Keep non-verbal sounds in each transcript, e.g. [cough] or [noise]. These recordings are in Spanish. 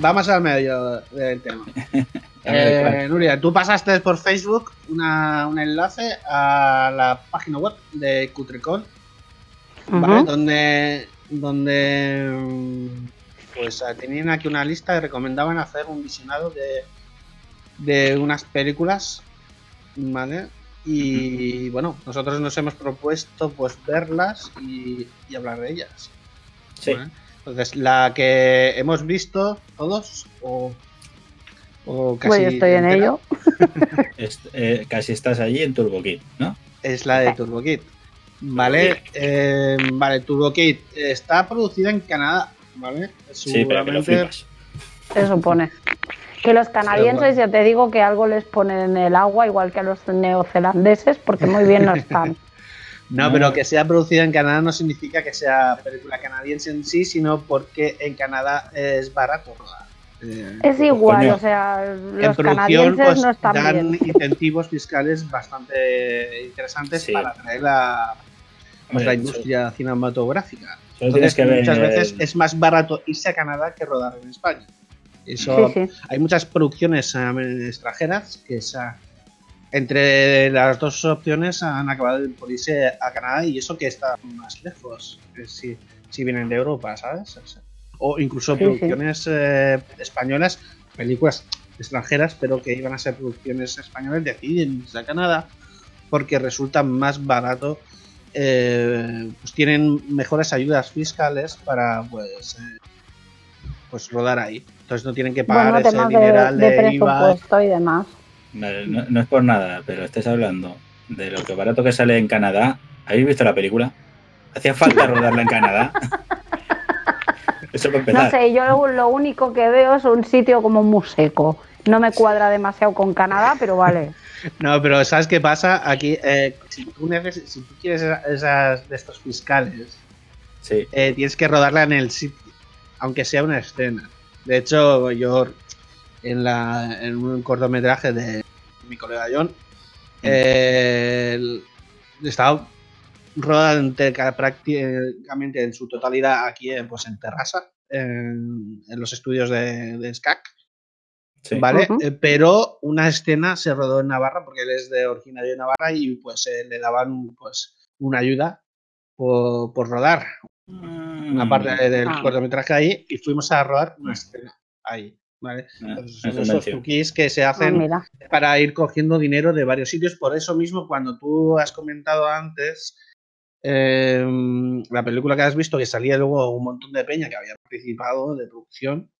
Vamos al medio del tema. [laughs] Eh, Nuria, tú pasaste por Facebook un enlace a la página web de Cutrecon, ¿vale? Donde, donde pues tenían aquí una lista y recomendaban hacer un visionado de, de unas películas, ¿vale? Y bueno, nosotros nos hemos propuesto pues verlas y, hablar de ellas. Sí. Entonces, la que hemos visto todos o, o casi. Pues estoy en ello. [laughs] [laughs] Eh, casi estás allí en Turbo Kit, ¿no? Es la de Turbo Kit. Vale, eh, vale, Turbo Kit está producida en Canadá, ¿vale? Sí, pero que lo flipas. Se supone. Que los canadienses, ya te digo que algo les ponen en el agua, igual que a los neozelandeses, porque muy bien no están. [laughs] no, pero que sea producida en Canadá no significa que sea película canadiense en sí, sino porque en Canadá es barato eh, es igual, o sea, los canadienses pues, no están dan [laughs] incentivos fiscales bastante interesantes para atraer la, pues, la industria cinematográfica. Entonces, muchas veces es más barato irse a Canadá que rodar en España. Eso, Hay muchas producciones eh, extranjeras que entre las dos opciones han acabado por irse a Canadá y eso que está más lejos, si, si vienen de Europa, ¿sabes? O incluso producciones eh, españolas, películas extranjeras, pero que iban a ser producciones españolas, deciden irse a Canadá porque resulta más barato eh, pues tienen mejores ayudas fiscales para pues pues rodar ahí. Entonces no tienen que pagar ese dineral de, presupuesto y demás. No, es por nada, pero estés hablando de lo que barato que sale en Canadá. ¿Habéis visto la película? ¿Hacía falta rodarla en Canadá? [laughs] Eso para empezar. No sé, yo lo, único que veo es un sitio como muy seco. No me cuadra demasiado con Canadá, pero vale. [laughs] No, pero ¿sabes qué pasa? Aquí, eh, si, tú si, tú quieres esas de estos fiscales, eh, tienes que rodarla en el sitio aunque sea una escena. De hecho, yo en, la, en un cortometraje de mi colega John, mm. eh, estaba rodando prácticamente en su totalidad aquí pues, en Terrassa, en, los estudios de, de SCAC. ¿Vale? Eh, pero una escena se rodó en Navarra porque él es de originario de Navarra y pues eh, le daban pues una ayuda por, por rodar una parte mm. del ah. cortometraje ahí y fuimos a rodar una escena ahí. ¿Vale? Ah, son esos cookies que se hacen ah, para ir cogiendo dinero de varios sitios. Por eso mismo, cuando tú has comentado antes em, la película que has visto, que salía luego un montón de peña que había participado de producción.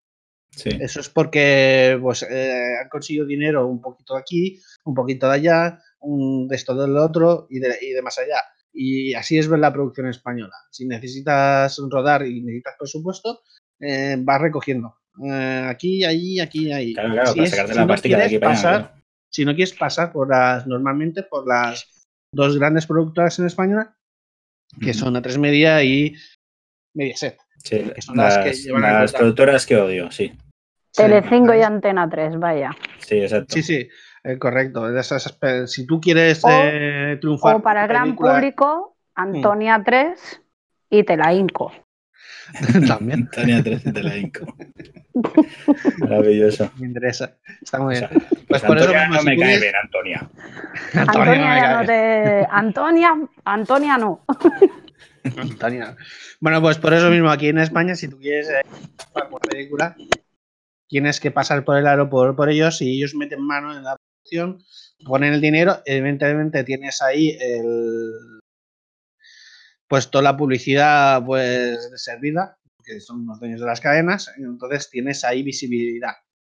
Eso es porque pues, eh, han conseguido dinero un poquito de aquí, un poquito de allá, un de esto del otro y de, y de más allá. Y así es ver la producción española. Si necesitas rodar y necesitas presupuesto, eh, vas recogiendo. Eh, aquí, allí, aquí, ahí. Claro, claro, para sacarte la pastilla de aquí pasar, Si no quieres pasar por las, normalmente por las dos grandes productoras en España, que son A3 Media y Mediaset. Sí, que son las, que llevan las productoras que odio, sí. Telecinco y Antena 3, vaya. Sí, exacto. Sí, sí. Eh, correcto. si tú quieres eh, triunfar. O para el gran público, Antonia 3 y Te la Inco. [laughs] También. Antonia 3 y Te la Inco. [laughs] Maravilloso. Me interesa. Está muy bien. pues, por eso no me cae bien, Antonia. Antonia, no, te... Antonia, Antonia no. [laughs] Antonia. Bueno, pues por eso mismo aquí en España, si tú quieres eh, una película, tienes que pasar por el aeropuerto por ellos y ellos meten mano en la ponen el dinero, evidentemente tienes ahí el pues toda la publicidad pues servida, que son los dueños de las cadenas, entonces tienes ahí visibilidad.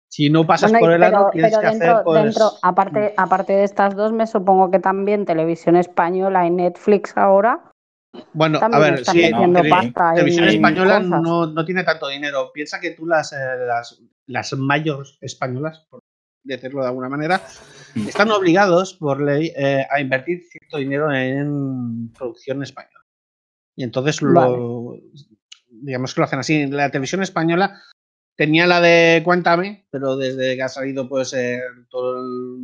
Si no pasas por el lado, tienes que hacer pues, aparte, aparte de estas dos, me supongo que también televisión española y Netflix ahora. Bueno, a ver, sí, televisión española no, no, tiene tanto dinero. Piensa que tú las, eh, las, las mayores españolas, por decirlo de alguna manera, mm. están obligados por ley eh, a invertir cierto dinero en producción española. Y entonces lo, digamos que lo hacen así. La televisión española Tenía la de Cuéntame, pero desde que ha salido pues todo el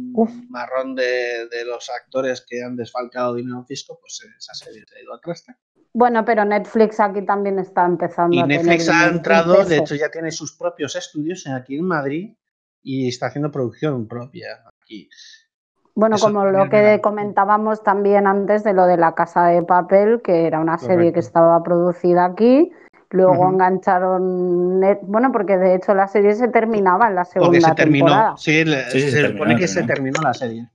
marrón de, los actores que han desfalcado dinero fisco, pues esa serie se ha ido atrás. Bueno, pero Netflix aquí también está empezando. Y Netflix ha entrado, de hecho ya tiene sus propios estudios aquí en Madrid y está haciendo producción propia aquí. Bueno, como lo que comentábamos también antes de lo de la Casa de Papel, que era una serie que estaba producida aquí Luego engancharon, bueno, porque de hecho la serie se terminaba en la segunda se terminó, temporada. Sí, se, supone que se terminó. la serie.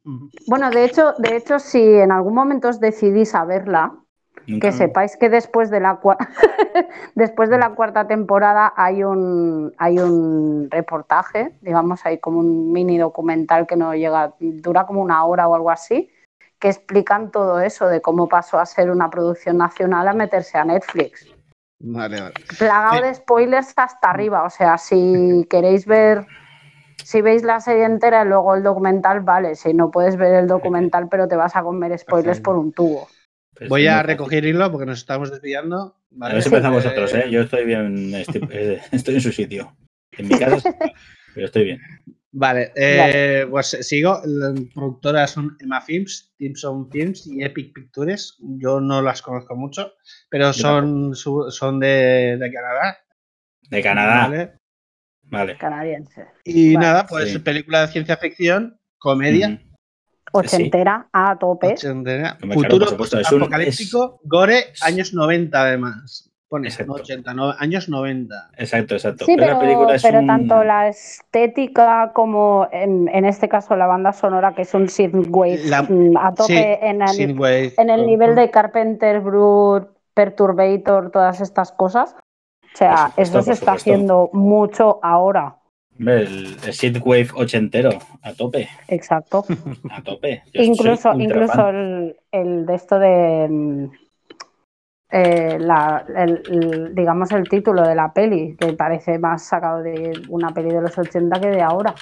Bueno, de hecho, de hecho, si en algún momento os decidís a verla, que sepáis que después de la [laughs] después de la cuarta temporada hay un hay un reportaje, digamos, hay como un mini documental que no llega, dura como una hora o algo así, que explican todo eso de cómo pasó a ser una producción nacional a meterse a Netflix. Plagado de spoilers hasta arriba. O sea, si [laughs] queréis ver, si veis la serie entera y luego el documental, vale. Si no puedes ver el documental, [laughs] pero te vas a comer spoilers por un tubo. Pues Voy a recoger hilo porque nos estamos desviando. A ver si empezamos vosotros, ¿eh? Yo estoy bien, estoy, eh, estoy en su sitio. En mi casa, [laughs] pero estoy bien. Vale, eh, pues sigo. Las productoras son Emma Films, Timson Films y Epic Pictures. Yo no las conozco mucho, pero son, son de, Canadá. De Canadá. Vale. Canadiense. Y nada, pues película de ciencia ficción, comedia. Ochentera a tope. Ochentera. Futuro apocalíptico, gore, años 90 además. Pone 80, años 90. Exacto, exacto. Sí, pero, tanto la estética como en, este caso la banda sonora, que es un synthwave mm, a tope en, el, en el nivel de Carpenter, Brut, Perturbator, todas estas cosas. O sea, eso se está haciendo mucho ahora. El, el synthwave ochentero, a tope. Exacto. [laughs] A tope. incluso incluso el, el de esto de mm, eh, la, el, digamos el título de la peli, que parece más sacado de una peli de los 80 que de ahora.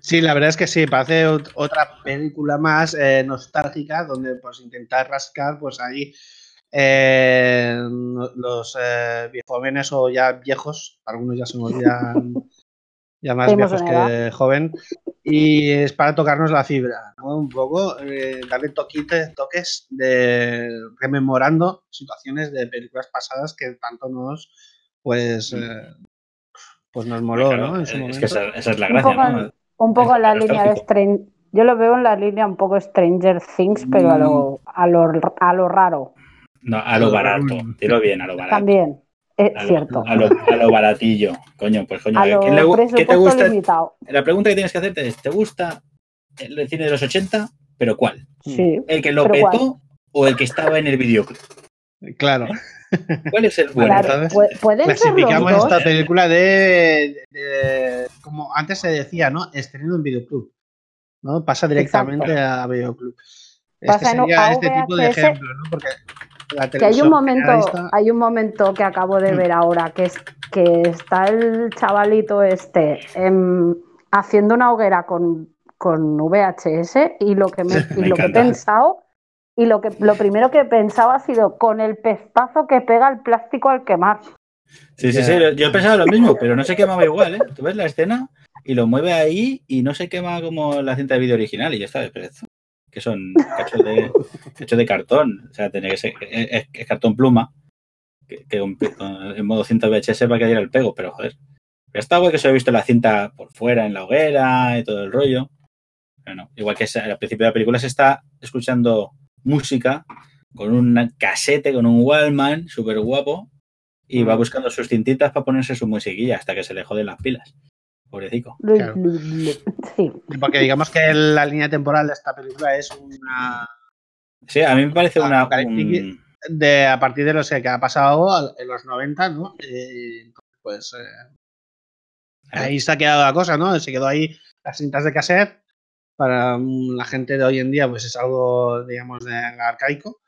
Sí, la verdad es que sí, parece otra película más eh, nostálgica donde pues intentar rascar pues ahí eh, los jóvenes o ya viejos, algunos ya somos [laughs] ya, ya más viejos que joven, y es para tocarnos la fibra, ¿no? Un poco, eh, darle toquites, toques de rememorando situaciones de películas pasadas que tanto nos, pues, eh, pues nos moló, ¿no? es que esa, es la gracia, un poco, Un poco en la línea de Stranger, yo lo veo en la línea un poco Stranger Things, pero a lo, a lo, a lo raro. No, a lo barato, dilo bien, a lo barato. También. Es cierto. A lo, baratillo. Coño, pues coño, ¿qué, te gusta? La pregunta que tienes que hacerte es: ¿te gusta el cine de los 80? ¿Pero cuál? Sí. ¿El que lo petó o el que estaba en el videoclip? Claro. ¿Cuál es el bueno? Clasificamos esta película de, como antes se decía, ¿no? Estreno en videoclub. ¿no? Pasa directamente a videoclub. Este sería este tipo de ejemplo, ¿no? Porque que hay un momento, hay un momento que acabo de mm. ver ahora, que es que está el chavalito este em, haciendo una hoguera con, con VHS y lo que me, [laughs] lo que he pensado y lo que lo primero que he pensado ha sido con el pestazo que pega el plástico al quemar. Sí, sí, sí, yo he pensado lo mismo, pero no se quemaba igual, ¿eh? Tú ves la escena y lo mueve ahí y no se quema como la cinta de vídeo original y ya está, que son cachos de, de cartón. O sea, tiene que ser, es, cartón pluma, que, en modo cinta VHS va a caer el pego, pero joder. está guay que se ha visto la cinta por fuera en la hoguera y todo el rollo. Pero igual que al principio de la película se está escuchando música con un casete, con un Wallman súper guapo y va mm. buscando sus cintitas para ponerse su musiquilla hasta que se le joden las pilas. Pobrecico. [laughs] Sí. Porque digamos que la línea temporal de esta película es una. Sí, a mí me parece una. De a partir de lo que ha pasado en los 90, ¿no? Eh, pues. Eh, ahí se ha quedado la cosa, ¿no? Se quedó ahí las cintas de cassette. Para la gente de hoy en día, pues es algo, digamos, de arcaico.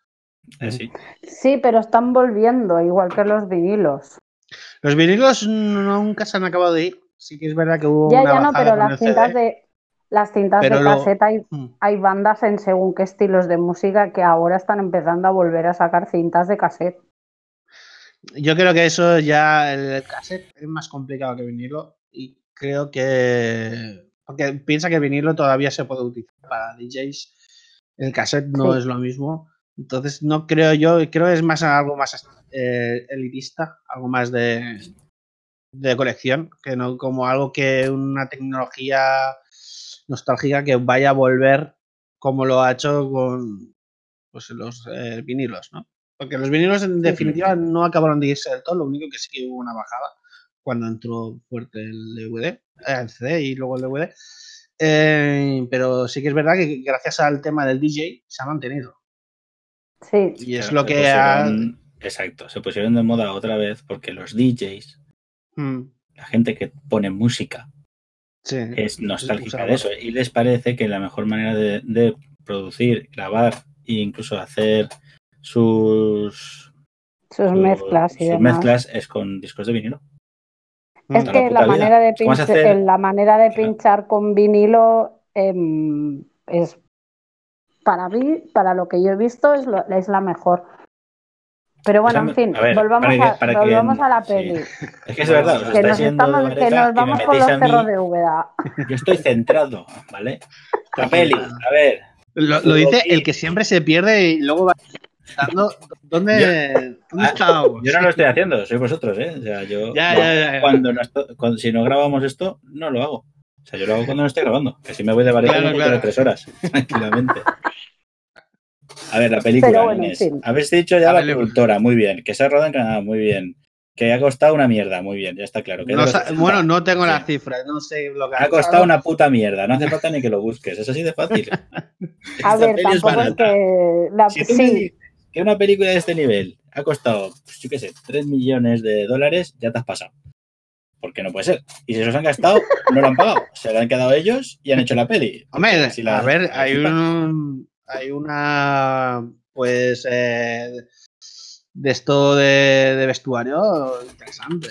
Eh, sí. sí, pero están volviendo, igual que los vinilos. Los vinilos nunca se han acabado de ir sí que es verdad que hubo. Ya, ya no, pero las cintas de. Las cintas de caseta hay, mm. hay, bandas en según qué estilos de música que ahora están empezando a volver a sacar cintas de cassette. Yo creo que eso ya, el cassette es más complicado que vinilo y creo que... Porque piensa que vinilo todavía se puede utilizar para DJs, el cassette no es lo mismo. Entonces no creo yo, creo que es más algo más eh, elitista, algo más de, de colección, que no como algo que una tecnología nostálgica que vaya a volver como lo ha hecho con pues, los eh, vinilos, ¿no? Porque los vinilos en definitiva no acabaron de irse del todo, lo único que sí que hubo una bajada cuando entró fuerte el DVD, eh, el CD y luego el DVD. Eh, pero sí que es verdad que gracias al tema del DJ se ha mantenido. Sí. Y es lo que ha... Exacto, se pusieron de moda otra vez porque los DJs, mm. la gente que pone música, es nostálgica de eso. Y les parece que la mejor manera de, producir, grabar e incluso hacer sus, sus mezclas, mezclas es con discos de vinilo. Es que la manera, de pinchar, la manera de pinchar con vinilo em, es para mí, para lo que yo he visto, es, es la mejor. Pero bueno, en fin, volvamos, a, volvamos a la peli. Es que es verdad, que, nos, estamos, que nos vamos con los cerros de Úbeda. Yo estoy centrado, ¿vale? La peli, a ver. Lo, lo dice el que siempre se pierde y luego va ¿Dónde, ¿dónde ah, Yo no lo estoy haciendo, sois vosotros, ¿eh? O sea, yo cuando, cuando, si no grabamos esto, no lo hago. O sea, yo lo hago cuando no estoy grabando, que si me voy de varias claro, tres horas, [laughs] tranquilamente. A ver, la película, Habéis dicho ya la, productora, muy bien. Que se ha rodado en Canadá, muy bien. Que ha costado una mierda, muy bien, ya está claro. bueno, no tengo las cifras, no sé lo que ha, ha costado una puta mierda, no hace falta ni que lo busques, es así de fácil. [laughs] a ver, tampoco es, que la... sí que una película de este nivel ha costado, pues, yo qué sé, 3 millones de dólares, ya te has pasado. Porque no puede ser. Y si se los han gastado, no lo han pagado. Se lo han quedado ellos y han hecho la peli. Hombre, a ver, hay un. Hay una. Pues. Eh, de esto de, vestuario interesante.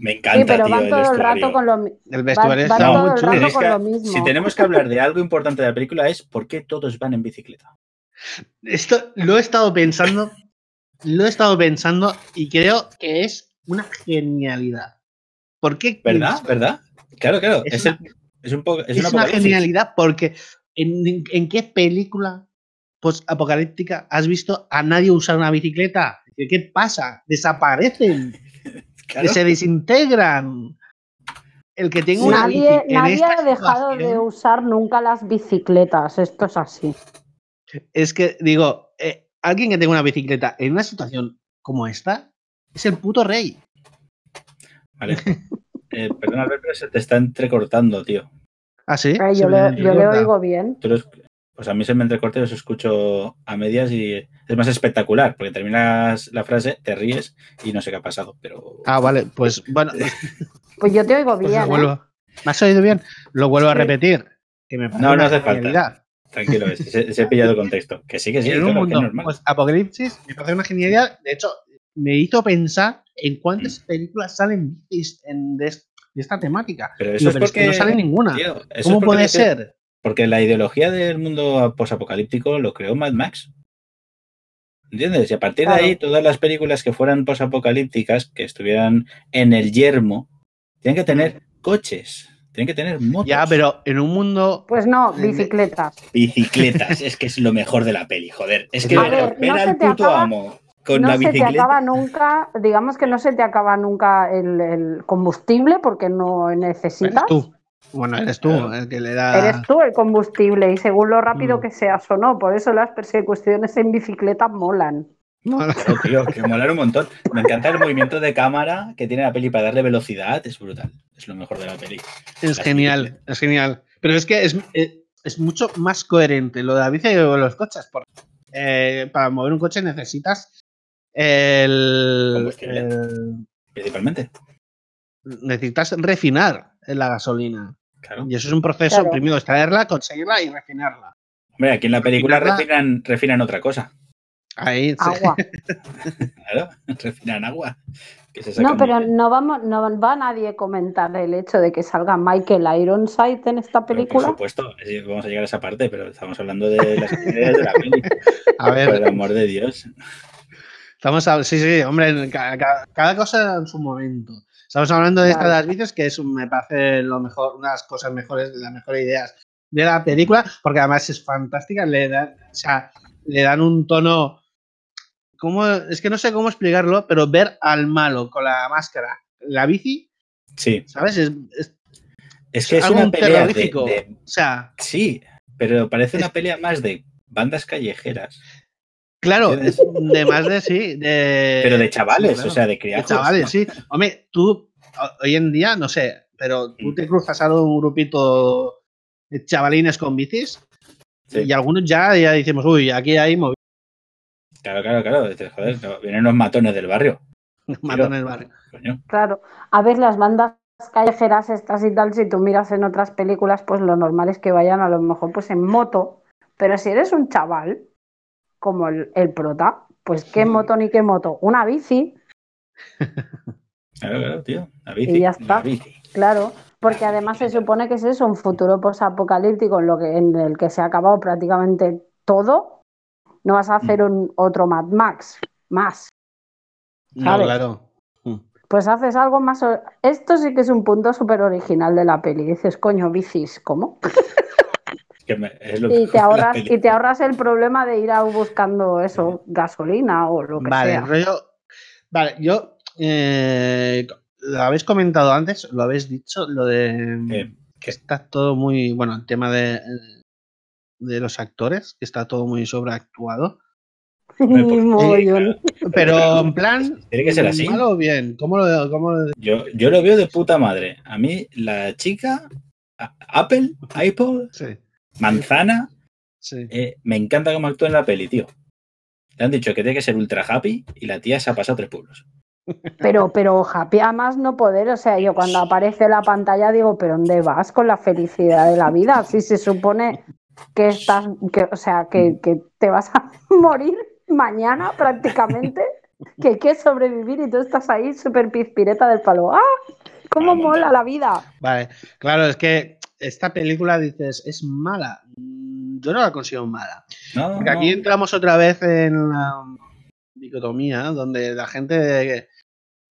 Me encanta. Sí, pero van todo el, rato con lo El vestuario está muy chulo. Si tenemos que hablar de [laughs] algo importante de la película es por qué todos van en bicicleta. Esto lo he estado pensando, lo he estado pensando y creo que es una genialidad. ¿Por qué? ¿Verdad? ¿Verdad? Claro, claro. Es, un poco, es, una, genialidad porque ¿en, qué película post-apocalíptica has visto a nadie usar una bicicleta? ¿Qué pasa? Desaparecen. [laughs] Se desintegran. El que tenga una nadie, nadie ha dejado de usar nunca las bicicletas. Esto es así. Es que, digo, eh, alguien que tenga una bicicleta en una situación como esta es el puto rey. Vale. eh, perdón, Albert, pero se te está entrecortando, tío. ¿Ah, sí? yo, le, oigo bien. pues a mí se me entrecorta y os escucho a medias y es más espectacular, porque terminas la frase, te ríes y no sé qué ha pasado, pero... Ah, vale, pues [laughs] bueno... pues yo te oigo pues bien, ¿eh? ¿Me has oído bien? Lo vuelvo a repetir. Que me no, no hace falta. Tranquilo, se, he pillado el contexto. Que sí, que sí. En un mundo, pues, Apocalipsis me parece una genialidad. De hecho, me hizo pensar en cuántas mm. películas salen de, esta temática. Pero eso es porque no sale ninguna. ¿Cómo puede ser? Porque la ideología del mundo posapocalíptico lo creó Mad Max. ¿Entiendes? Y a partir de ahí, todas las películas que fueran posapocalípticas, que estuvieran en el yermo, tienen que tener coches. Tienen que tener motos. Ya, pero en un mundo. Pues no, bicicletas. Bicicletas, es que es lo mejor de la peli, joder. Es que ver, al puto amo con no la bicicleta. se te acaba nunca, digamos que no se te acaba nunca el, combustible porque no necesitas. Eres tú. Bueno, eres tú el que le da. Eres tú el combustible y según lo rápido mm. que seas o no. Por eso las persecuciones en bicicleta molan. No, tío, que molar un montón. Me encanta el movimiento de cámara que tiene la peli para darle velocidad, es brutal. Es lo mejor de la peli. Es genial, es genial. Pero es que es, eh, es, mucho más coherente lo de la bici y los coches. Porque, eh, para mover un coche necesitas el, Principalmente. Necesitas refinar la gasolina. Claro. Y eso es un proceso, primero extraerla, conseguirla y refinarla. Hombre, aquí en la película refinan, refinan otra cosa. Ahí, agua. [laughs] claro, [laughs] refinan agua. no, pero no vamos, no va nadie a comentar el hecho de que salga Michael Ironside en esta película. por supuesto, vamos a llegar a esa parte, pero estamos hablando de las ideas de la peli. [laughs] A ver. Por el amor de Dios. Estamos a, sí, sí, hombre, cada, cosa en su momento. Estamos hablando de esta de las bicis, que es, me parece lo mejor, una de las cosas mejores, de las mejores ideas de la película, porque además es fantástica, le dan, o sea, le dan un tono. ¿cómo? Es que no sé cómo explicarlo, pero ver al malo con la máscara, la bici. Sí. ¿Sabes? Es, es, que es una pelea de, O sea. Sí, pero parece una pelea más de bandas callejeras. Claro, de más de sí. De, pero de chavales, o sea, de criados. De chavales, sí. Hombre, tú, hoy en día, no sé, pero tú mm. te cruzas a un grupito de chavalines con bicis y algunos ya, ya decimos, uy, aquí hay móvil. Claro, claro, claro. joder, vienen los matones del barrio. [laughs] matones del barrio. Claro. A ver, las bandas callejeras estas y tal, si tú miras en otras películas, pues lo normal es que vayan a lo mejor pues en moto. Pero si eres un chaval, como el, prota. Pues qué moto ni qué moto, una bici. [laughs] Claro, claro, tío. La bici. Y ya está. Claro, porque además se supone que es eso, un futuro posapocalíptico en, lo que, en el que se ha acabado prácticamente todo. No vas a hacer mm. un otro Mad Max más. No, claro. Mm. Pues haces algo más. Esto sí que es un punto súper original de la peli. Dices, coño, bicis, ¿cómo? [laughs] y, te [laughs] ahorras, y te ahorras el problema de ir a buscando eso, gasolina o lo que vale, sea. Rollo, vale, yo eh, lo habéis comentado antes, lo habéis dicho, lo de que está todo muy, bueno, el tema de, de los actores, que está todo muy sobreactuado. pero [laughs] en plan, tiene que ser así. ¿Malo o bien? ¿Cómo lo, cómo Yo, yo lo veo de puta madre. A mí, la chica, Apple, iPod, sí. Manzana. Eh, me encanta cómo actúa en la peli, tío. Le han dicho que tiene que ser ultra happy y la tía se ha pasado tres pueblos. Pero, pero happy a más no poder. O sea, yo cuando aparece la pantalla digo, ¿pero dónde vas con la felicidad de la vida? Si se supone que estás, que, o sea, que, te vas a [laughs] morir mañana prácticamente, que hay que sobrevivir y tú estás ahí súper pizpireta del palo. ¡Ah! ¿Cómo mola la vida? Vale, claro, es que esta película dices, es mala. Mm, yo no la considero mala. Porque aquí entramos otra vez en la dicotomía, donde la gente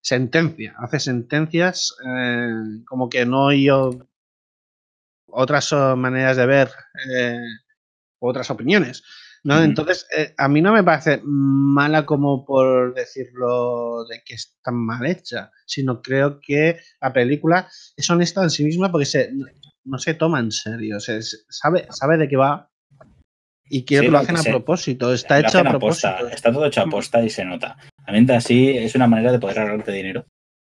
sentencia, hace sentencias eh, como que no hay otras maneras de ver, eh, otras opiniones. ¿no? Entonces, eh, a mí no me parece mala como por decirlo de que es tan mal hecha, sino creo que la película es honesta en sí misma porque se, no se toma en serio. sabe, sabe de qué va y quiero que lo hacen a propósito. Está hecho a propósito. está todo hecho a posta y se nota. Realmente así es una manera de poder ahorrarte dinero.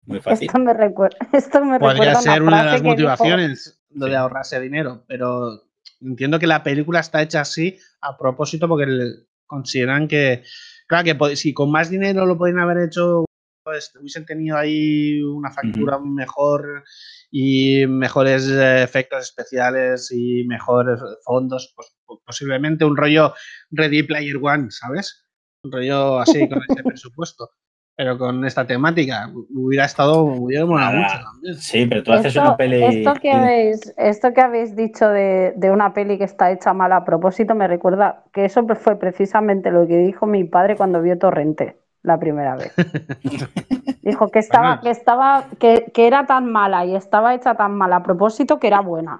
Muy fácil. Esto me recuerda. [laughs] Esto me Podría ser una de las motivaciones lo de ahorrarse dinero, pero entiendo que la película está hecha así a propósito porque consideran que, claro, que si con más dinero lo pueden haber hecho, pues hubiesen tenido ahí una factura mejor y mejores eh, efectos especiales y mejores fondos, pues posiblemente un rollo Ready Player One, ¿sabes? Un rollo así con ese [laughs] presupuesto. Pero con esta temática hubiera estado, hubiera molado mucho también. Sí, pero tú haces una peli. Esto que, habéis, esto que habéis dicho de, de, una peli que está hecha mal a propósito me recuerda que eso fue precisamente lo que dijo mi padre cuando vio Torrente la primera vez. [laughs] Dijo que estaba, que estaba, que, era tan mala y estaba hecha tan mal a propósito que era buena.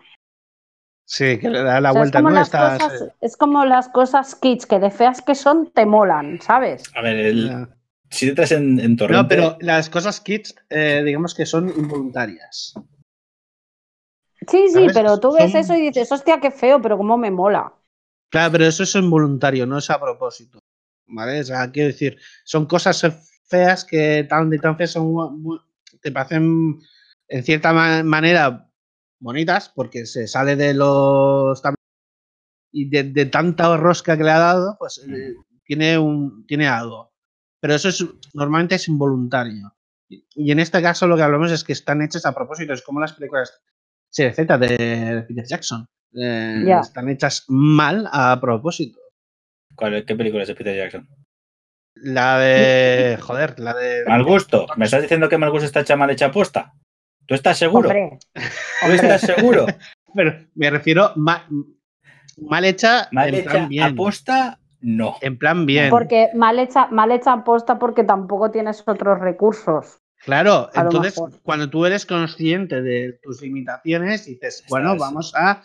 Sí, que le da la vuelta. Es como, las cosas, es como las cosas kits, que de feas que son, te molan, ¿sabes? A ver, si te traes en, en torrente... No, pero las cosas kits, eh, digamos que son involuntarias. Sí, sí, pero tú ves eso y dices, hostia, qué feo, pero cómo me mola. Claro, pero eso es involuntario, no es a propósito. ¿Vale? O sea, quiero decir, son cosas feas que tan de tan feas son, te parecen en cierta manera bonitas porque se sale de los y de, tanta rosca que le ha dado, pues eh, tiene un tiene algo. Pero eso es normalmente es involuntario. Y, en este caso lo que hablamos es que están hechas a propósito, es como las películas CZ de Peter Jackson. Eh, están hechas mal a propósito. ¿Qué película es de Peter Jackson? La de. [laughs] Joder, la de. Mal gusto. ¿Me estás diciendo que mal gusto está hecha mal hecha aposta? ¿Tú estás seguro? ¿Tú estás seguro? [laughs] Pero me refiero mal, mal hecha. Mal hecha aposta. no. En plan bien. Porque mal hecha, mal hecha aposta porque tampoco tienes otros recursos. Claro, entonces cuando tú eres consciente de tus limitaciones, dices, bueno, vamos a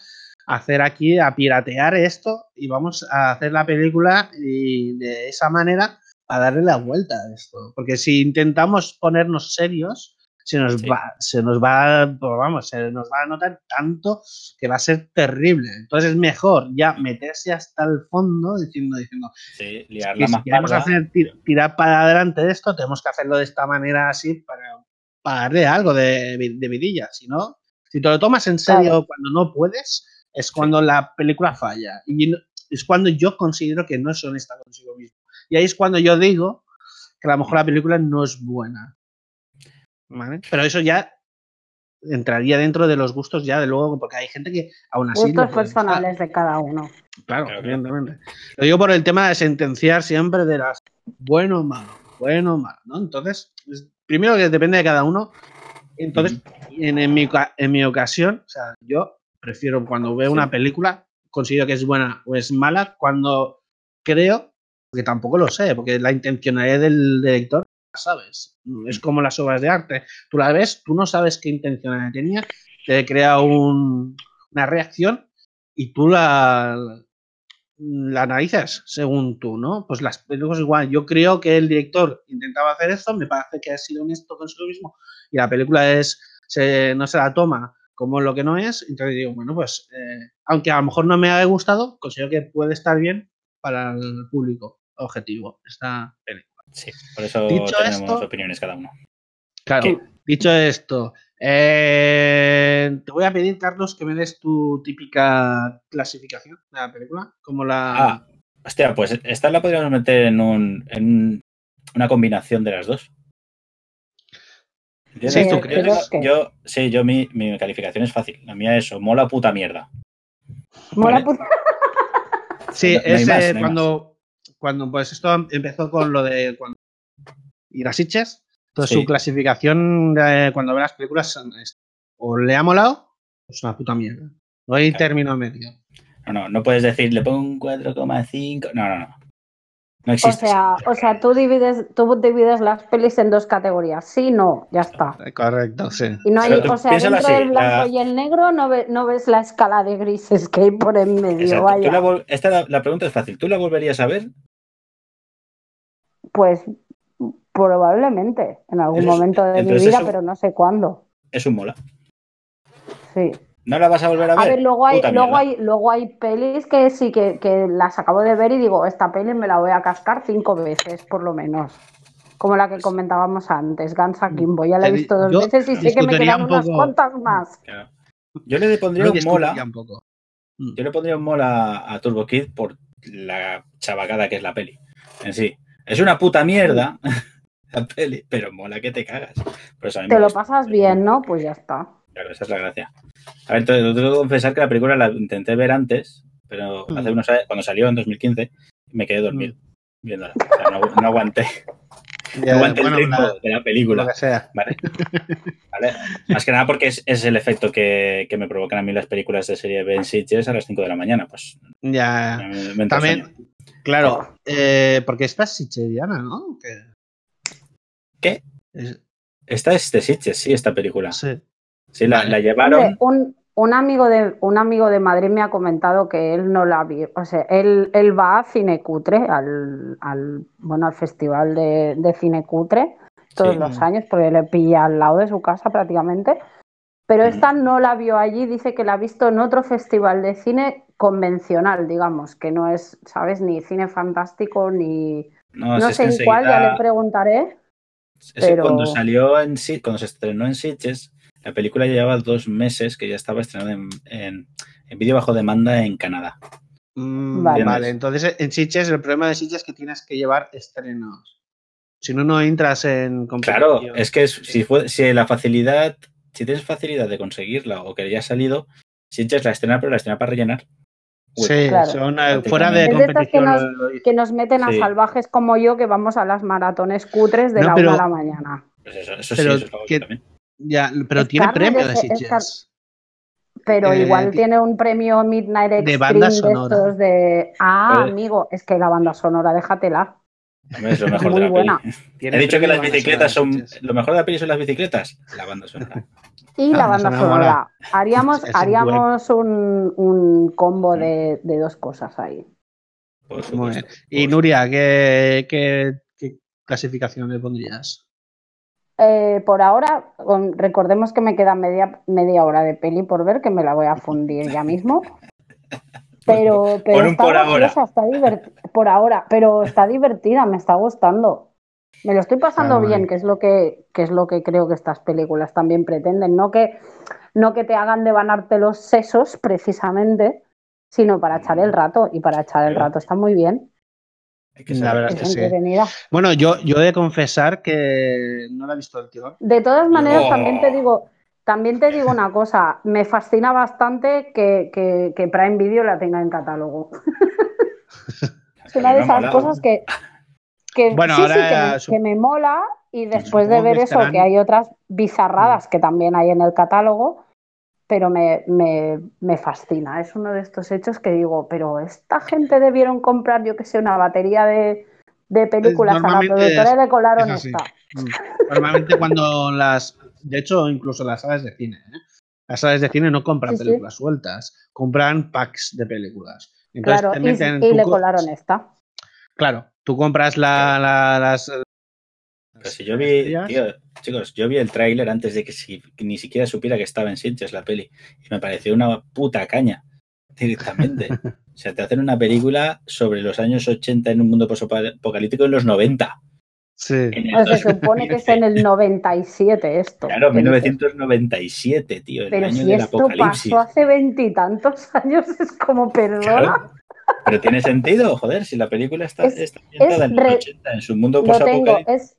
hacer aquí, a piratear esto y vamos a hacer la película y de esa manera a darle la vuelta a esto. Porque si intentamos ponernos serios, se nos va, se nos va, pues vamos, se nos va a notar tanto que va a ser terrible. Entonces es mejor ya meterse hasta el fondo diciendo, diciendo, sí, si queremos hacer, tirar para adelante de esto, tenemos que hacerlo de esta manera así para, para darle algo de, de vidilla. Si no, si te lo tomas en serio cuando no puedes, es cuando la película falla. Y es cuando yo considero que no es honesta consigo mismo. Y ahí es cuando yo digo que a lo mejor la película no es buena. Pero eso ya entraría dentro de los gustos ya de luego, porque hay gente que aún así... Gustos personales de cada uno. Claro, evidentemente. Lo digo por el tema de sentenciar siempre de las bueno o malo, bueno o malo, ¿no? Entonces, primero que depende de cada uno. Entonces, en, mi, en mi ocasión, o sea, yo prefiero cuando veo una película, considero que es buena o es mala, cuando creo, porque tampoco lo sé, porque la intencionalidad del director sabes. Es mm. como las obras de arte. Tú la ves, tú no sabes qué intención tenía, te crea una reacción y tú la, la analizas según tú, ¿no? Pues las películas igual. Yo creo que el director intentaba hacer esto, me parece que ha sido honesto con su mismo y la película es no se la toma como lo que no es. Entonces digo, bueno, pues eh, aunque a lo mejor no me haya gustado, considero que puede estar bien para el público objetivo esta película. Sí, por eso tenemos opiniones cada uno. Claro, dicho esto, eh, te voy a pedir, Carlos, que me des tu típica clasificación de la película, como la... Ah, hostia, pues esta la podríamos meter en, un, en una combinación de las dos. Sí, ¿tú crees? Yo, sí, yo mi, mi, calificación es fácil. La mía es mola puta mierda. Mola puta. [laughs] Sí, es cuando, cuando pues esto empezó con lo de cuando ir a Sitches, entonces su clasificación de, cuando ve las películas o le ha molado o es una puta mierda. No hay término medio. No, no, no puedes decir le pongo un 4,5. No, no, no. No existe. O sea, o sea tú, divides, tú divides las pelis en dos categorías. Sí, no, ya está. Correcto, sí. Y no hay, o sea, dentro del blanco y el negro no, no, ves la escala de grises que hay por en medio. Vaya. La, esta, la pregunta es fácil. ¿Tú la volverías a ver? Pues probablemente, en algún momento de mi vida, pero no sé cuándo. Es un mola. Sí. ¿No la vas a volver a ver? A ver, luego hay, luego hay, luego hay pelis que sí que, que, las acabo de ver y digo, esta peli me la voy a cascar cinco veces, por lo menos. Como la que pues comentábamos antes, Gansa Kimbo. Ya la he visto dos veces y sé que me quedan unas cuantas más. Yo le pondría un mola. Mm. Yo le pondría un mola a Turbo Kid por la chabacada que es la peli en sí. Es una puta mierda [laughs] la peli, pero mola que te cagas. te lo pasas bien, ¿no? Pues ya está. Claro, esa es la gracia. A ver, tengo que confesar que la película la intenté ver antes, pero mm. hace unos años, cuando salió en 2015, me quedé dormido mm. viéndola. O sea, no, aguanté. [laughs] no aguanté el ritmo de la película. ¿vale? [laughs] ¿Vale? Más que nada porque es, el efecto que, me provocan a mí las películas de serie Ben Sitges a las 5 de la mañana. Pues ya. También, Claro, eh, porque esta es sitcheriana, ¿no? ¿Qué? Esta es de Sitges, sí, esta película. Sí. Sí, la, llevaron. Un, un, amigo de, un amigo de Madrid me ha comentado que él no la vio. O sea, él, él va a Cinecutre, al, al, bueno, al festival de, de Cinecutre, todos los años, porque le pilla al lado de su casa prácticamente. Pero esta no la vio allí, dice que la ha visto en otro festival de cine convencional, digamos, que no es, ¿sabes? Ni cine fantástico, ni... No, sé en cuál, ya le preguntaré. pero... Cuando salió en cuando se estrenó en Sitges, la película llevaba dos meses que ya estaba estrenada en, en, vídeo bajo demanda en Canadá. Mm, vale. entonces en Sitges el problema de Sitges es que tienes que llevar estrenos. Si no, no entras en Claro, es que si, fue, si la facilidad si tienes facilidad de conseguirla o que ya ha salido, si echas la escena, pero la escena para rellenar. sí, son eh, fuera de competición. que, nos, meten a salvajes como yo que vamos a las maratones cutres de la una a la mañana. Pues eso, eso sí, eso también. Ya, pero tiene premio de Sitges. pero eh, igual tiene un premio Midnight Extreme de, banda sonora. de estos de. Ah, amigo, es que la banda sonora, déjatela. Es lo mejor de la buena. He dicho que las bicicletas son. Lo mejor de la peli son las bicicletas. La banda sonora. Y la banda sonora. Haríamos, [laughs] haríamos un, un, combo de, de, dos cosas ahí. Y Nuria, ¿qué, qué, qué clasificación le pondrías? Eh, por ahora, recordemos que me queda media, media hora de peli por ver, que me la voy a fundir ya mismo. Pero, pero está por ahora. Está por ahora, pero está divertida, me está gustando. Me lo estoy pasando bien, que es lo que, que, es lo que creo que estas películas también pretenden. No que, no que te hagan devanarte los sesos, precisamente, sino para echar el rato. Y para echar el rato está muy bien. La verdad es que Bueno, yo, yo he de confesar que no la he visto el tío. De todas maneras, también te digo, también te digo una cosa, me fascina bastante que, que, Prime Video la tenga en catálogo. [laughs] es una de esas cosas que, que, bueno, ahora que, me, mola y después de ver eso, que hay otras bizarradas que también hay en el catálogo, pero me, me, fascina. Es uno de estos hechos que digo, pero esta gente debieron comprar, yo que sé, una batería de, películas a la productora de colaron esta. Mm. Normalmente cuando las, de hecho, incluso las salas de cine, ¿eh? las salas de cine no compran películas sueltas, compran packs de películas. claro, y, le colaron esta. Claro, tú compras la, las, si yo vi, chicos, yo vi el tráiler antes de que, ni siquiera supiera que estaba en Sitges la peli. Y me pareció una puta caña, directamente. [laughs] o sea, te hacen una película sobre los años 80 en un mundo apocalíptico en los 90. Sí. se supone que es en el 97 esto. Claro, 1997, tío. El Pero año si del esto pasó hace veintitantos años, [laughs] es como perdona. Pero tiene sentido, joder, si la película está, está en los 80 en su mundo posapocalíptico. Es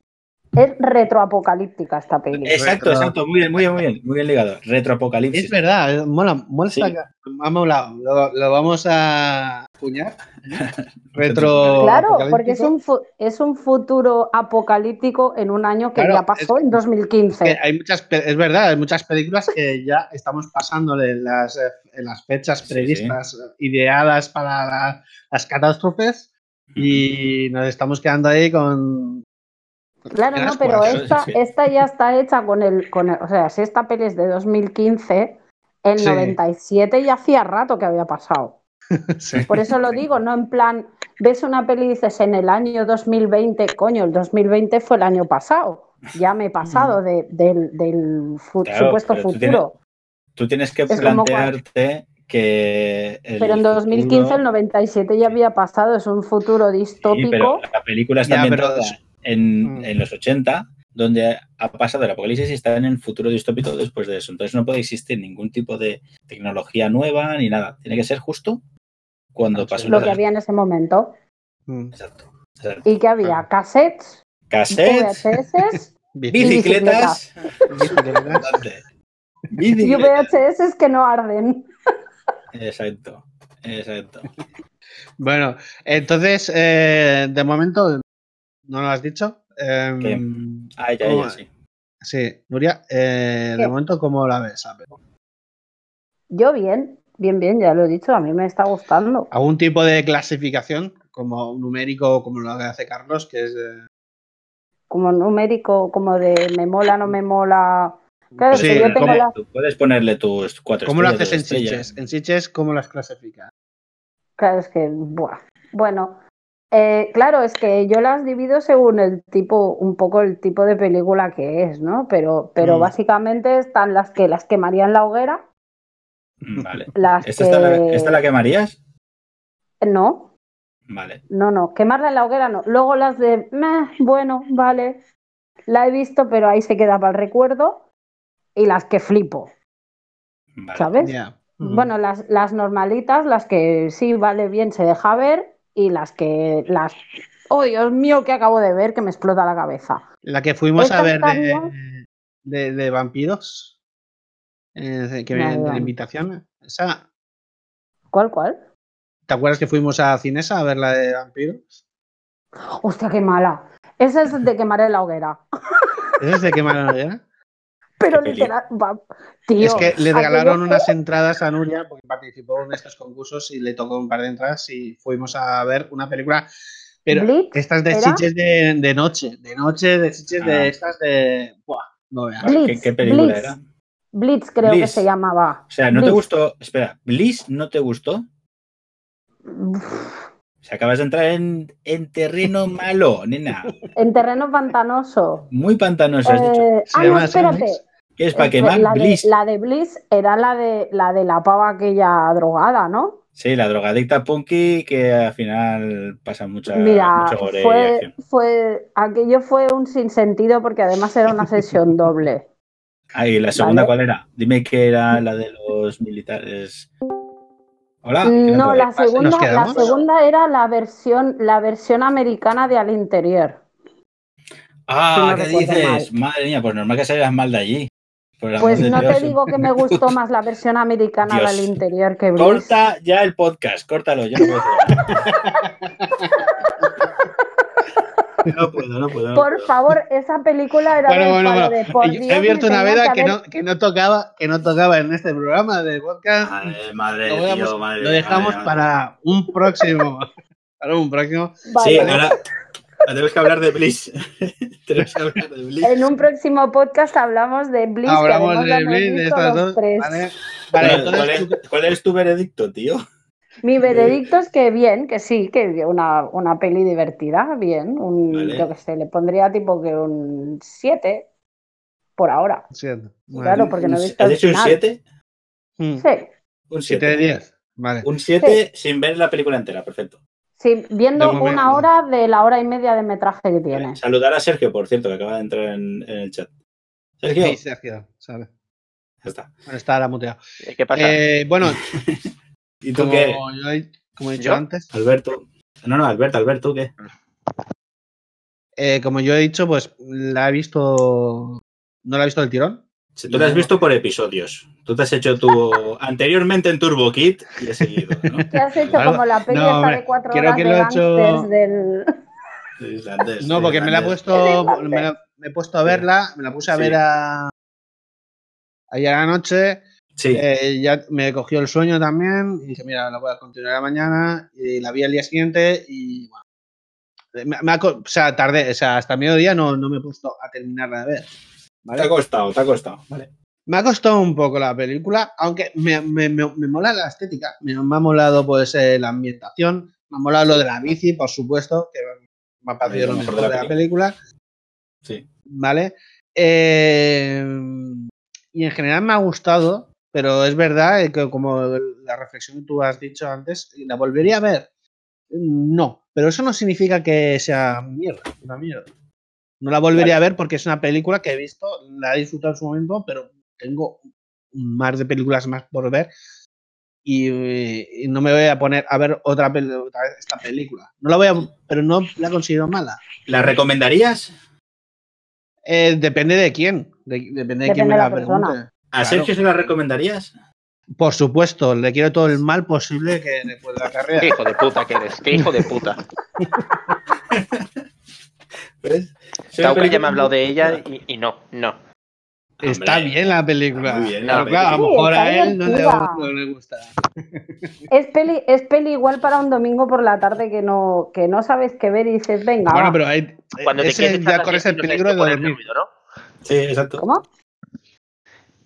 es retroapocalíptica esta película. Exacto, exacto, muy bien, muy bien, muy bien, muy bien ligado. Retroapocalipsis. Es verdad, mola, mola Lo, vamos a puñar. [laughs] Retro. Claro, porque es un, es un futuro apocalíptico en un año que ya pasó en 2015. hay muchas, es verdad, hay muchas películas que ya estamos pasándole las, eh, las fechas previstas, ideadas para las catástrofes y nos estamos quedando ahí con Claro, no, pero esta, esta ya está hecha con el, con o sea, si esta peli es de 2015, el 97 ya hacía rato que había pasado. [laughs] Por eso lo digo, no en plan, ves una peli y dices en el año 2020, coño, el 2020 fue el año pasado, ya me he pasado mm. del, supuesto futuro. Tú tienes, que plantearte que... pero en 2015 el 97 ya había pasado, es un futuro distópico. pero la película está Mm. en, los 80, donde ha pasado el apocalipsis y está en el futuro distópico después de eso. Entonces no puede existir ningún tipo de tecnología nueva ni nada. Tiene que ser justo cuando pasó. Lo que había en ese momento. Mm. Exacto, ¿Y que había? ¿Cassettes? ¿Cassettes? [laughs] bicicletas. Y VHS que no arden. Exacto, exacto. Bueno, entonces, eh, de momento ¿No lo has dicho? Em, ah, ya, ya, sí. Sí, Nuria, eh, de momento, ¿cómo la ves? Yo bien, bien, bien, ya lo he dicho, a mí me está gustando. ¿Algún tipo de clasificación, como numérico, como lo que hace Carlos, que es... Como numérico, como de me mola, no me mola... Claro, sí, yo tengo la... Puedes ponerle tus cuatro ¿Cómo lo haces en Sitches? En Sitches, ¿cómo las clasificas? Claro, es que, buah. Bueno, eh, claro, es que yo las divido según el tipo, un poco el tipo de película que es, ¿no? Pero, pero mm. básicamente están las que las quemarían la hoguera. Mm, vale. ¿Esta, ¿Esta, la quemarías? No. Vale. No, no, quemarla en la hoguera no. Luego las de, bueno, vale, la he visto, pero ahí se queda para el recuerdo. Y las que flipo. ¿Sabes? Bueno, las, las normalitas, las que sí, vale, bien, se deja ver y las que las oh Dios mío que acabo de ver que me explota la cabeza la que fuimos a ver de, de, vampiros eh, que viene de la invitación esa ¿cuál cuál? ¿te acuerdas que fuimos a Cinesa a ver la de vampiros? hostia qué mala esa es de quemar en la hoguera ¿esa es de quemar en la hoguera? Pero literal, tío, es que le regalaron unas entradas a Nuria porque participó en estos concursos y le tocó un par de entradas y fuimos a ver una película. Pero estas de chiches de, noche, de noche, de chiches de ah. estas de. Buah, no veas. ¿Qué, película era? Blitz creo que se llamaba. O sea, ¿no te gustó? Espera, ¿Bliss no te gustó? Se acabas de entrar en, terreno [laughs] malo, nena. En terreno pantanoso. Muy pantanoso, has dicho. Eh, ah, no, espérate. ¿Qué es para quemar? La Bliss. De, la de Bliss era la de la de la pava aquella drogada, ¿no? Sí, la drogadicta punky que al final pasa mucha, Mira, fue, fue, aquello fue un sinsentido porque además era una sesión [laughs] doble. Ah, ¿y la segunda cuál era? Dime que era la de los militares. Hola. No, la segunda, la segunda era la versión, la versión americana de Al Interior. Ah, ¿qué dices? Madre mía, pues normal que salgas mal de allí. Pues no te digo que me gustó más la versión americana del interior que Bliss. Corta ya el podcast, córtalo, yo no puedo. [laughs] No puedo, no puedo. Por favor, esa película era bueno, bueno, bueno. de por He abierto una veda que, no, que, no, tocaba, que no tocaba en este programa de podcast. Madre, madre, lo, tío, madre, lo dejamos para un próximo. [laughs] Para un próximo. Sí, ahora tenemos que hablar de Bliss. [laughs] tenemos que hablar de Bliss. En un próximo podcast hablamos de Bliss. Hablamos de Bliss, de estas dos. Vale. Vale, entonces, ¿cuál, es, ¿Cuál es tu veredicto, tío? Mi [laughs] veredicto es que bien, que sí, que una, una peli divertida, bien. Un, Yo que sé, le pondría tipo que un 7 por ahora. Claro, porque no he visto. ¿Has dicho un 7? Sí. Un 7 de 10. Vale. Un 7 sin ver la película entera, perfecto. Sí, viendo una hora de la hora y media de metraje que tiene. Saludar a Sergio, por cierto, que acaba de entrar en, el chat. Sergio. Sí, Sergio, sabe. Ya está. Bueno, está la muteado. ¿Qué pasa? Eh, bueno, [laughs] ¿y tú qué? como he dicho antes. Alberto. No, no, Alberto, Alberto, ¿qué? Eh, como yo he dicho, pues la he visto. ¿No la he visto del tirón? Tú la has visto por episodios. Tú te has hecho tu [laughs] anteriormente en Turbo Kit y he seguido, ¿no? Te has hecho como la peli no, de cuatro horas que de lo hecho... del... no, porque me la he puesto, me, he puesto a verla, me la puse a ver a ayer a la noche. Sí. Eh, ya me cogió el sueño también y dije, mira, la voy a continuar mañana y la vi al día siguiente y bueno, me, o sea, tarde, o sea, hasta mediodía no, no me he puesto a terminarla de ver. Te ha costado, te ha costado. Me ha costado un poco la película, aunque me, me, me, mola la estética. Me, ha molado pues eh, la ambientación, me ha molado lo de la bici, por supuesto, que me ha parecido lo mejor de la, película. Sí. ¿Vale? Eh, y en general me ha gustado, pero es verdad que como la reflexión que tú has dicho antes, ¿la volvería a ver? No, pero eso no significa que sea mierda, una mierda. No la volvería a ver porque es una película que he visto, la he disfrutado en su momento, pero tengo más de películas más por ver y, no me voy a poner a ver otra, vez esta película. No la voy a, pero no la considero mala. ¿La recomendarías? Eh, depende de quién. depende de quién me la, pregunte. ¿A Sergio se la recomendarías? Por supuesto, le quiero todo el mal posible que después de la carrera. Qué hijo de puta que eres, qué hijo de puta. [laughs] ¿Ves? Tauca ya me ha hablado de ella y, no, no. Está bien la película. Bien, claro, a lo mejor a él no le, gusta. [laughs] Es peli, es peli igual para un domingo por la tarde que no, que no sabes qué ver y dices, venga. Bueno, pero hay, Cuando te quieres ya corres el peligro de dormir. Ruido, ¿no? Sí, exacto. ¿Cómo?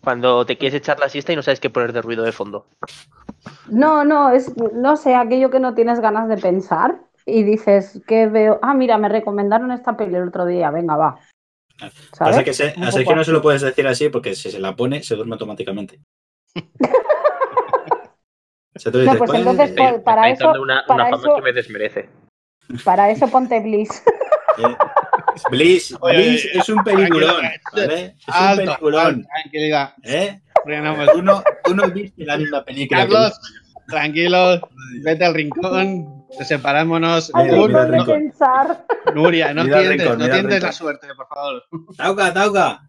Cuando te quieres echar la siesta y no sabes qué poner de ruido de fondo. No, no, es, no sé, aquello que no tienes ganas de pensar y dices que veo, ah, mira, me recomendaron esta peli el otro día, venga, va. Pasa que a Sergio no se lo puedes decir así porque si se la pone, se duerme automáticamente. [laughs] o sea, tú dices, no, pues entonces, pues, para eso. Una, para fama que me desmerece. Para eso ponte Bliss. [laughs] Eh, Bliss, Bliss es un peliculón, ¿vale? Es un peliculón. Tranquilidad. ¿Eh? Tú no, tú no viste la misma película. Carlos, tranquilos, vete al rincón, separámonos. Nuria, no tientes, no tientes la suerte, por favor. Tauca, Tauca.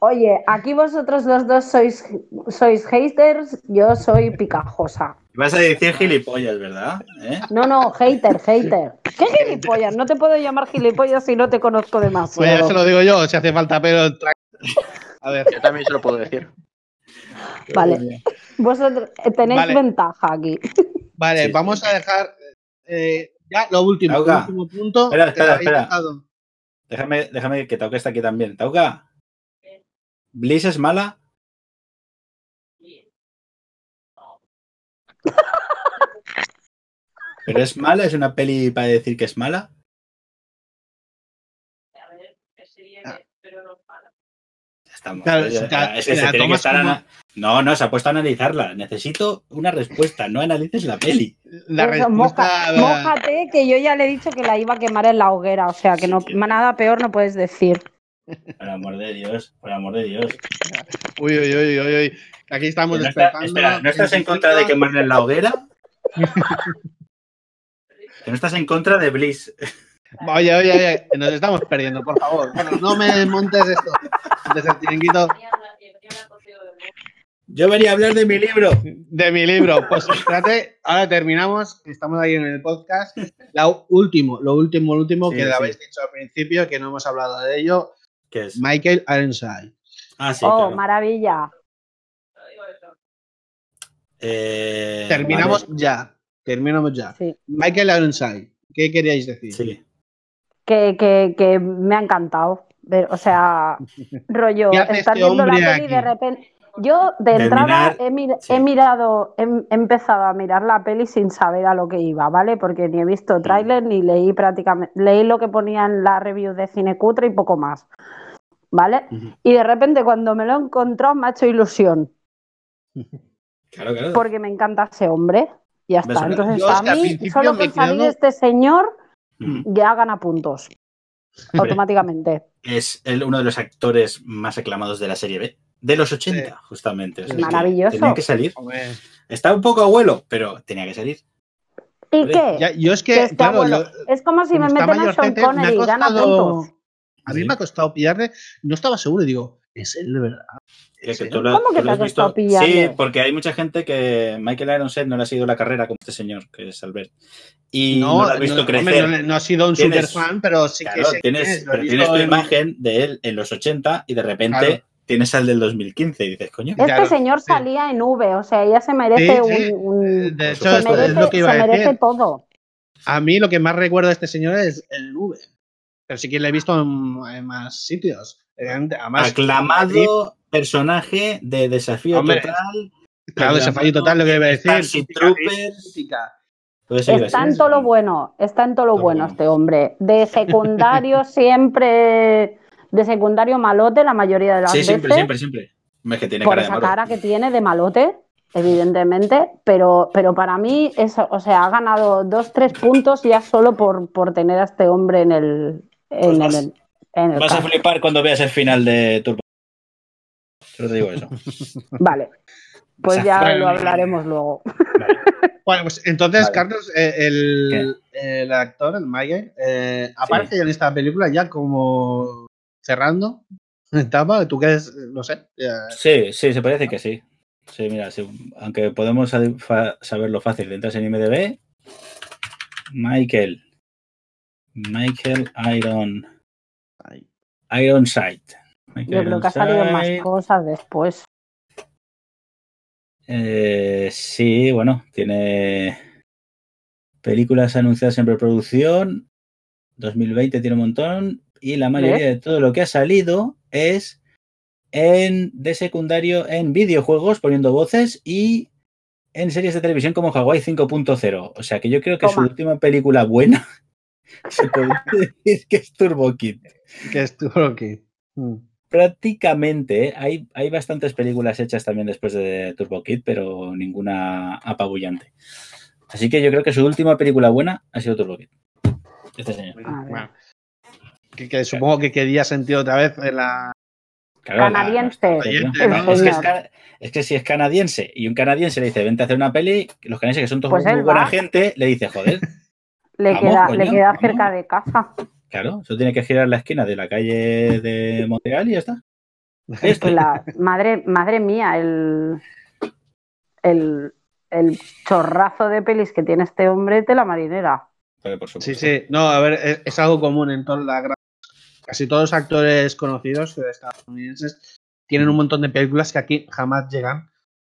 Oye, aquí vosotros los dos sois, sois haters, yo soy picajosa. Vas a decir gilipollas, ¿verdad? ¿Eh? No, no, hater, hater. ¿Qué gilipollas? No te puedo llamar gilipollas si no te conozco de más. Pues ya se lo digo yo, si hace falta, pero A ver. Yo también se lo puedo decir. Vale. Vosotros tenéis ventaja aquí. Vale, vamos a dejar eh, ya lo último, último punto. Espera, espera, espera. Déjame, déjame que Tauca está aquí también. Tauca. ¿Bliss es mala? ¿Pero es mala? ¿Es una peli para decir que es mala? A ver, sería, pero no es mala. Ya estamos. es que se tiene que estar No, no, se ha puesto a analizarla. Necesito una respuesta, no analices la peli. La respuesta... Mójate, que yo ya le he dicho que la iba a quemar en la hoguera, o sea que no, nada peor no puedes decir. Por amor de Dios, por amor de Dios. Uy, uy, uy, uy, uy. Aquí estamos no espera, ¿no estás en contra de quemarle en la hoguera? [laughs] Que no estás en contra de Bliss. Oye, oye, oye, nos estamos perdiendo, por favor. Bueno, no me montes esto. Yo venía a hablar de mi libro. De mi libro. Pues espérate, ahora terminamos. Estamos ahí en el podcast. Lo último, lo último, lo último que habéis dicho al principio, que no hemos hablado de ello. ¿Qué es? Michael Ironside. Ah, sí. Oh, maravilla. Eh, terminamos ya. Terminamos ya. Michael Ironside, ¿qué queríais decir? Sí. Que, que, que, me ha encantado. O sea, [laughs] rollo, estar este viendo la peli y de repente. Yo de entrada he, mirado, he, empezado a mirar la peli sin saber a lo que iba, ¿vale? Porque ni he visto tráiler ni leí prácticamente, leí lo que ponía en la review de Cinecutre y poco más, ¿vale? Y de repente cuando me lo he encontrado me ha hecho ilusión. [laughs] Claro, claro. Porque me encanta ese hombre. Ya está. Entonces, a mí, solo con salir de este señor, ya gana puntos. [laughs] automáticamente. Es uno de los actores más aclamados de la serie B. De los 80, justamente. Maravilloso. tenía que salir. Está un poco abuelo, pero tenía que salir. ¿Y qué? yo es que, claro, es como si me meten a Sean Connery y gana puntos. A mí me ha costado pillarle, no estaba seguro y digo, es él de verdad. ¿Cómo que te has visto? Sí, porque hay mucha gente que Michael Ironside no le ha sido la carrera como este señor, que es Albert. Y no, lo ha visto crecer. no, ha sido un super fan, pero sí que tienes, tienes tu imagen de él en los 80 y de repente tienes al del 2015 y dices, coño. Este señor salía en V, o sea, ella se merece un, De hecho, se merece, es lo que iba se merece todo. A mí lo que más recuerdo de este señor es el V. Pero sí que lo he visto en, más sitios. Aclamado personaje de desafío total. Claro, desafío total lo que iba a decir. Está en todo lo bueno, está en todo lo bueno este hombre. De [laughs] secundario siempre, de secundario malote la mayoría de las veces. Sí, siempre, siempre, siempre. Es que tiene por esa cara que tiene de malote, evidentemente, pero, pero para mí, eso, o sea, ha ganado dos, tres puntos ya solo por, por tener a este hombre en el, en, pues el, Vas a flipar cuando veas el final de Turbo. Solo te digo eso. [laughs] Vale. Pues ya lo hablaremos luego. [laughs] Bueno, pues entonces, Carlos, eh, el, actor, el Mayer, eh, aparece ya en esta película ya como cerrando etapa. ¿Tú qué es? No sé. Sí, sí, se parece que sí. Sí, mira, aunque podemos saberlo fácil, entras en IMDB. Michael. Michael Iron. Ironside. Yo creo que ha salido más cosas después. Eh, sí, bueno, tiene películas anunciadas en preproducción. 2020 tiene un montón. Y la mayoría de todo lo que ha salido es en, de secundario en videojuegos, poniendo voces y en series de televisión como Hawaii 5.0. O sea que yo creo que su última película buena [laughs] se puede [laughs] decir que es Turbo Kid. Que es Turbo Kid. Mm. Prácticamente, ¿eh? hay, hay bastantes películas hechas también después de Turbo Kid, pero ninguna apabullante. Así que yo creo que su última película buena ha sido Turbo Kid. Este señor. Que, supongo que quería sentido otra vez en la. canadiense. es, que, si es canadiense y un canadiense le dice, vente a hacer una peli, los canadienses que son todos pues muy buena gente, le dice, joder. [laughs] le, queda, le queda cerca de casa. Claro, eso tiene que girar la esquina de la calle de Montreal y ya está. [laughs] La, madre, madre mía, el, el, chorrazo de pelis que tiene este hombre de la marinera. sí, sí, no, a ver, es, algo común en toda la Casi todos los actores conocidos estadounidenses tienen un montón de películas que aquí jamás llegan,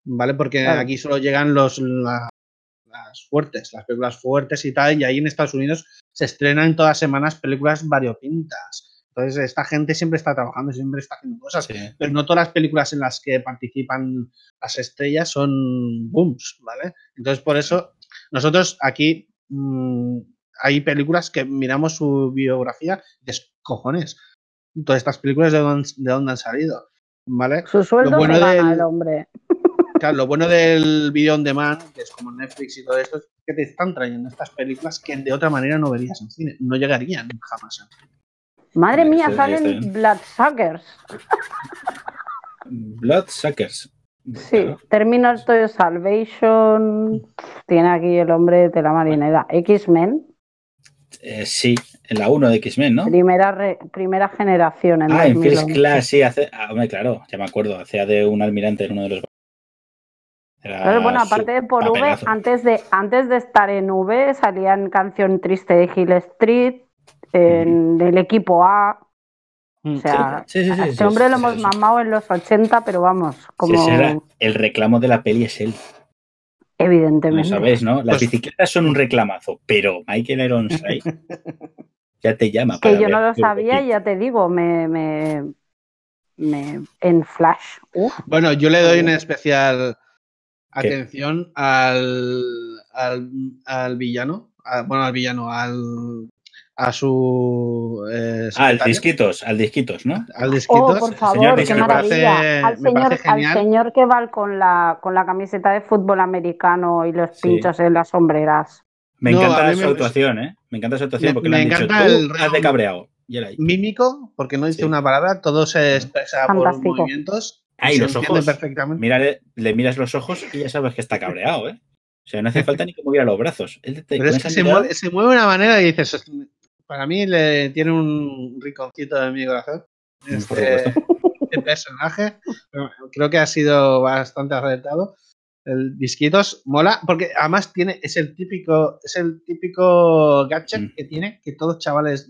¿vale? Porque aquí solo llegan los las fuertes, las películas fuertes y tal, y ahí en Estados Unidos se estrenan todas semanas películas variopintas. Entonces, esta gente siempre está trabajando, siempre está haciendo cosas, pero no todas las películas en las que participan las estrellas son booms, ¿vale? Entonces, por eso, nosotros aquí mmm, hay películas que miramos su biografía y es cojones. Todas estas películas de dónde, de dónde han salido, ¿vale? Su sueldo lo bueno del, hombre. [laughs] Claro, lo bueno del video on demand, que es como Netflix y todo esto, es que te están trayendo estas películas que de otra manera no verías en cine, no llegarían jamás. Madre mía, salen Bloodsuckers. Bloodsuckers. Sí, Terminator Salvation. Tiene aquí el hombre de la marinera. X-Men. Eh, sí, en la 1 de X-Men, ¿no? Primera, primera generación. En ah, en First Class, sí, hace, ah, hombre, claro, ya me acuerdo, hacía de un almirante en uno de los. Pero bueno, aparte de por V, antes de, antes de estar en V, salía en Canción Triste de Hill Street, en el equipo A. O sea, este hombre lo hemos mamado en los 80, pero vamos, como. el reclamo de la peli es él. Evidentemente. Lo sabéis, ¿no? Las pues bicicletas son un reclamazo, pero Michael Ironside [laughs] ya te llama. Que yo no lo sabía y ya te digo, me, me, me en flash. Bueno, yo le doy una especial atención al, al, al, villano, bueno, al villano, al a su. Eh, al disquitos, al disquitos, ¿no? Al disquitos. Oh, por favor, qué maravilla. al, señor, al señor que va con la, con la camiseta de fútbol americano y los pinchos en las sombreras. Me encanta su actuación, ¿eh? Me encanta su actuación porque me han encanta dicho, el de cabreado. Mímico, porque no dice una palabra, todo se expresa por movimientos. Ahí los ojos. Perfectamente. Mírale, le miras los ojos y ya sabes que está cabreado, ¿eh? O sea, no hace falta ni que moviera los brazos. Pero es que se mueve, se mueve, de una manera y dices, para mí le tiene un rinconcito de mi corazón. Este, este personaje. Creo que ha sido bastante arrestado. El Disquitos mola, porque además tiene, es el típico, es el típico gadget mm. que tiene, que todos chavales,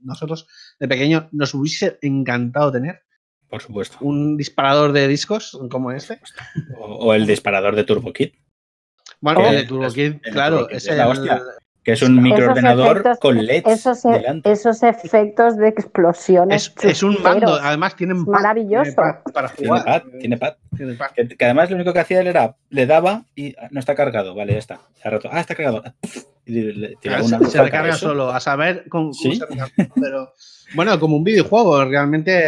nosotros de pequeño, nos hubiese encantado tener. Por supuesto. Un disparador de discos como este. O, el disparador de Turbo Kit. Bueno, el de Turbo Kit, claro, es, el, que es un microordenador con LEDs. Esos, e- esos, efectos de explosiones. Es, un mando, además tienen Maravilloso. para jugar. Tiene pad, tiene pad. Que, además lo único que hacía él era, le daba y no está cargado, vale, ya está. Ah, está cargado. Y se recarga solo, a saber cómo, se recarga. Pero bueno, como un videojuego, realmente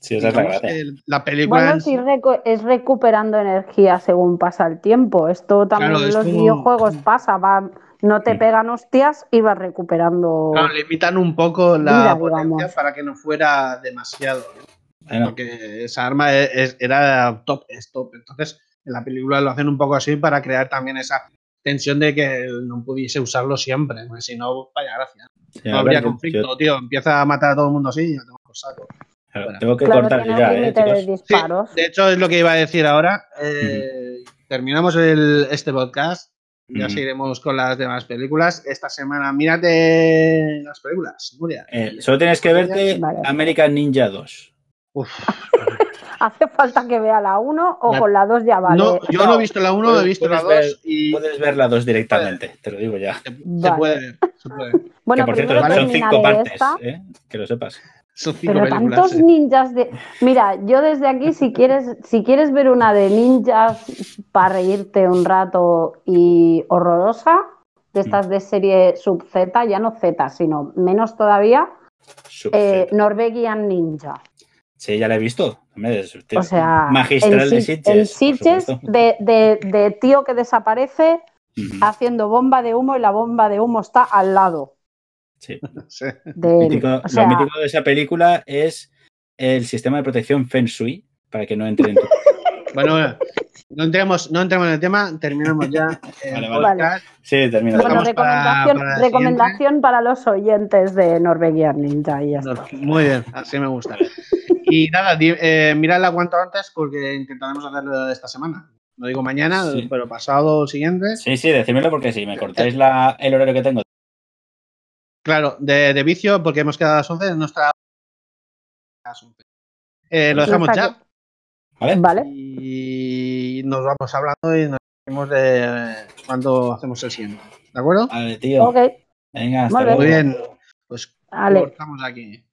Sí, esa es la, la película. Bueno, sí es recuperando energía según pasa el tiempo. Esto también en los videojuegos pasa, va no te mm. pegan hostias y vas recuperando. Claro, limitan un poco la potencia para que no fuera demasiado. Porque esa arma era top, es top. Entonces, en la película lo hacen un poco así para crear también esa tensión de que no pudiese usarlo siempre. si no, vaya gracia. no habría conflicto, tío. Empieza a matar a todo el mundo así y ya te saco. tengo que cortar ya, ¿eh, de, hecho, es lo que iba a decir ahora. Eh, terminamos el, este podcast ya seguiremos con las demás películas. Esta semana, mírate las películas, eh, solo tienes que verte American Ninja 2. [laughs] ¿Hace falta que vea la 1 o con la 2 ya vale? No, yo no he visto la 1, he visto la 2 y... Puedes ver la 2 directamente, te lo digo ya. Se, puede, se puede. [laughs] Bueno, que por cierto, son 5 partes, ¿eh? que lo sepas. Pero tantos ninjas de. Mira, yo desde aquí, si quieres, si quieres ver una de ninjas para reírte un rato y horrorosa, de mm. estas de serie sub Z, ya no Z, sino menos todavía, eh, Norwegian Ninja. Sí, ya la he visto. O sea, magistral de Sitges. de, de, tío que desaparece haciendo bomba de humo y la bomba de humo está al lado. Sí. [laughs] lo mítico de esa película es el sistema de protección Feng Shui para que no entren. [laughs] bueno, no entremos, no entremos en el tema, terminamos ya. vale, Sí, terminamos. Bueno, recomendación, para, recomendación para, los oyentes de Norwegian Ninja. Muy bien, así me gusta. Y nada, eh, miradla cuanto antes porque intentaremos hacerlo esta semana. No digo mañana, pero pasado o siguiente. Sí, sí, decídmelo porque si me cortáis la, el horario que tengo Claro, de, vicio, porque hemos quedado a las 11, nuestra. Eh, lo dejamos ya. ¿Vale? Y nos vamos hablando y nos vemos de cuando hacemos el siguiente. ¿De acuerdo? Vale, tío. Ok. Venga, hasta Muy Muy bien. Pues Vale. cortamos aquí.